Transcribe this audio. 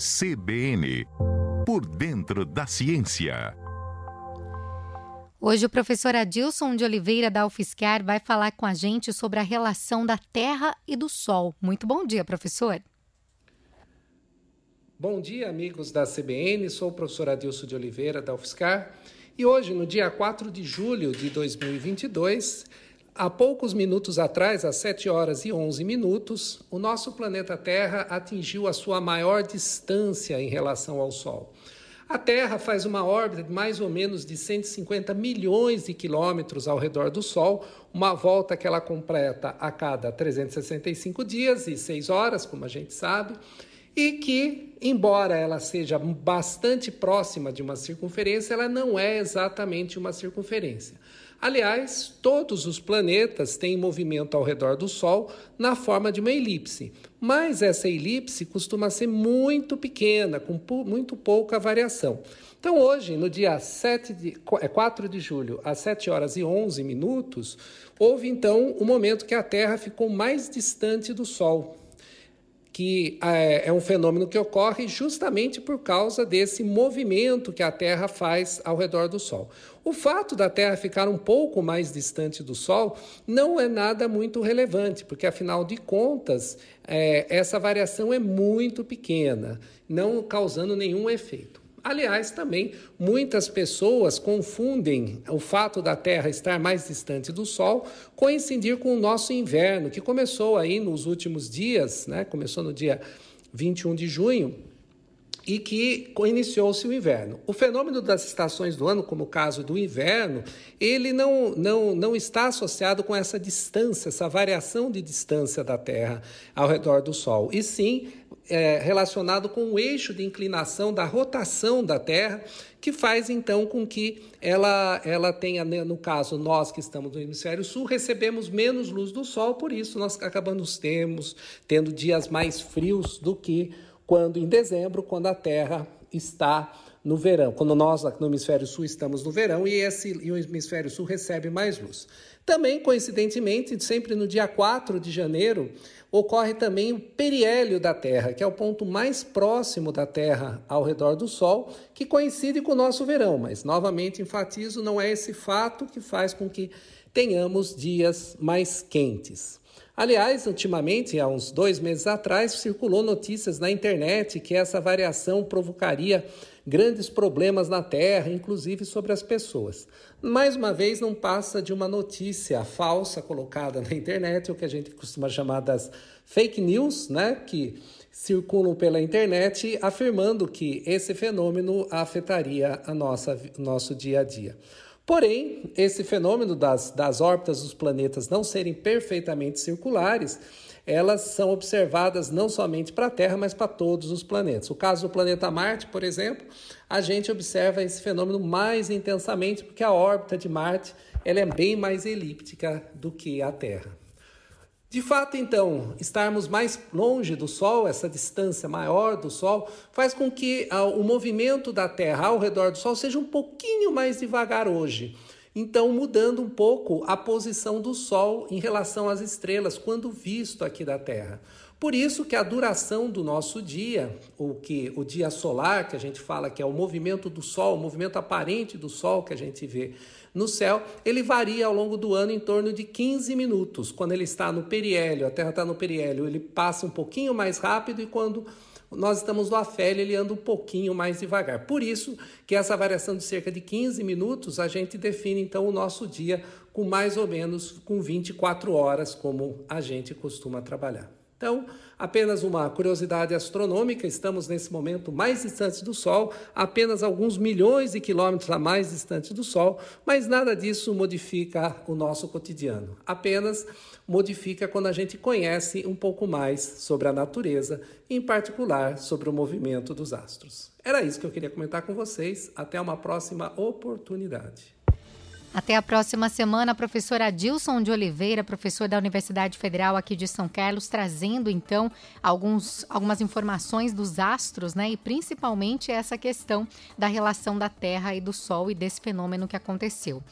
CBN Por Dentro da Ciência. Hoje o professor Adilson de Oliveira da UFSCar vai falar com a gente sobre a relação da Terra e do Sol. Muito bom dia, professor. Bom dia, amigos da CBN. Sou o professor Adilson de Oliveira da UFSCar e hoje, no dia 4 de julho de 2022, Há poucos minutos atrás, às 7 horas e 11 minutos, o nosso planeta Terra atingiu a sua maior distância em relação ao Sol. A Terra faz uma órbita de mais ou menos de 150 milhões de quilômetros ao redor do Sol, uma volta que ela completa a cada 365 dias e 6 horas, como a gente sabe, e que, embora ela seja bastante próxima de uma circunferência, ela não é exatamente uma circunferência. Aliás, todos os planetas têm movimento ao redor do Sol na forma de uma elipse, mas essa elipse costuma ser muito pequena, com muito pouca variação. Então, hoje, no dia 7 de, 4 é, de julho, às 7 horas e 11 minutos, houve então o um momento que a Terra ficou mais distante do Sol que é, é um fenômeno que ocorre justamente por causa desse movimento que a Terra faz ao redor do Sol. O fato da Terra ficar um pouco mais distante do Sol não é nada muito relevante, porque afinal de contas, é, essa variação é muito pequena, não causando nenhum efeito. Aliás, também muitas pessoas confundem o fato da Terra estar mais distante do Sol coincidir com o nosso inverno, que começou aí nos últimos dias, né? começou no dia 21 de junho, e que iniciou-se o inverno. O fenômeno das estações do ano, como o caso do inverno, ele não, não, não está associado com essa distância, essa variação de distância da Terra ao redor do Sol, e sim é, relacionado com o eixo de inclinação da rotação da Terra, que faz então com que ela, ela tenha, né, no caso, nós que estamos no hemisfério sul, recebemos menos luz do Sol, por isso nós acabamos temos, tendo dias mais frios do que quando em dezembro, quando a Terra está no verão, quando nós no hemisfério sul estamos no verão e, esse, e o hemisfério sul recebe mais luz. Também, coincidentemente, sempre no dia 4 de janeiro, ocorre também o periélio da Terra, que é o ponto mais próximo da Terra ao redor do Sol, que coincide com o nosso verão, mas novamente enfatizo, não é esse fato que faz com que tenhamos dias mais quentes. Aliás, ultimamente, há uns dois meses atrás, circulou notícias na internet que essa variação provocaria grandes problemas na Terra, inclusive sobre as pessoas. Mais uma vez, não passa de uma notícia falsa colocada na internet, o que a gente costuma chamar das fake news, né? Que circulam pela internet afirmando que esse fenômeno afetaria a nossa, nosso dia a dia. Porém, esse fenômeno das, das órbitas dos planetas não serem perfeitamente circulares, elas são observadas não somente para a Terra, mas para todos os planetas. O caso do planeta Marte, por exemplo, a gente observa esse fenômeno mais intensamente porque a órbita de Marte ela é bem mais elíptica do que a Terra. De fato, então, estarmos mais longe do Sol, essa distância maior do Sol, faz com que ah, o movimento da Terra ao redor do Sol seja um pouquinho mais devagar hoje. Então, mudando um pouco a posição do Sol em relação às estrelas, quando visto aqui da Terra. Por isso que a duração do nosso dia, o que o dia solar, que a gente fala que é o movimento do Sol, o movimento aparente do Sol que a gente vê no céu, ele varia ao longo do ano em torno de 15 minutos. Quando ele está no periélio, a Terra está no periélio, ele passa um pouquinho mais rápido e quando nós estamos no afélio, ele anda um pouquinho mais devagar. Por isso que essa variação de cerca de 15 minutos, a gente define então o nosso dia com mais ou menos com 24 horas, como a gente costuma trabalhar. Então, apenas uma curiosidade astronômica: estamos nesse momento mais distantes do Sol, apenas alguns milhões de quilômetros a mais distante do Sol, mas nada disso modifica o nosso cotidiano. Apenas modifica quando a gente conhece um pouco mais sobre a natureza, em particular sobre o movimento dos astros. Era isso que eu queria comentar com vocês. Até uma próxima oportunidade. Até a próxima semana, professor Adilson de Oliveira, professor da Universidade Federal aqui de São Carlos, trazendo então alguns, algumas informações dos astros, né? E principalmente essa questão da relação da Terra e do Sol e desse fenômeno que aconteceu.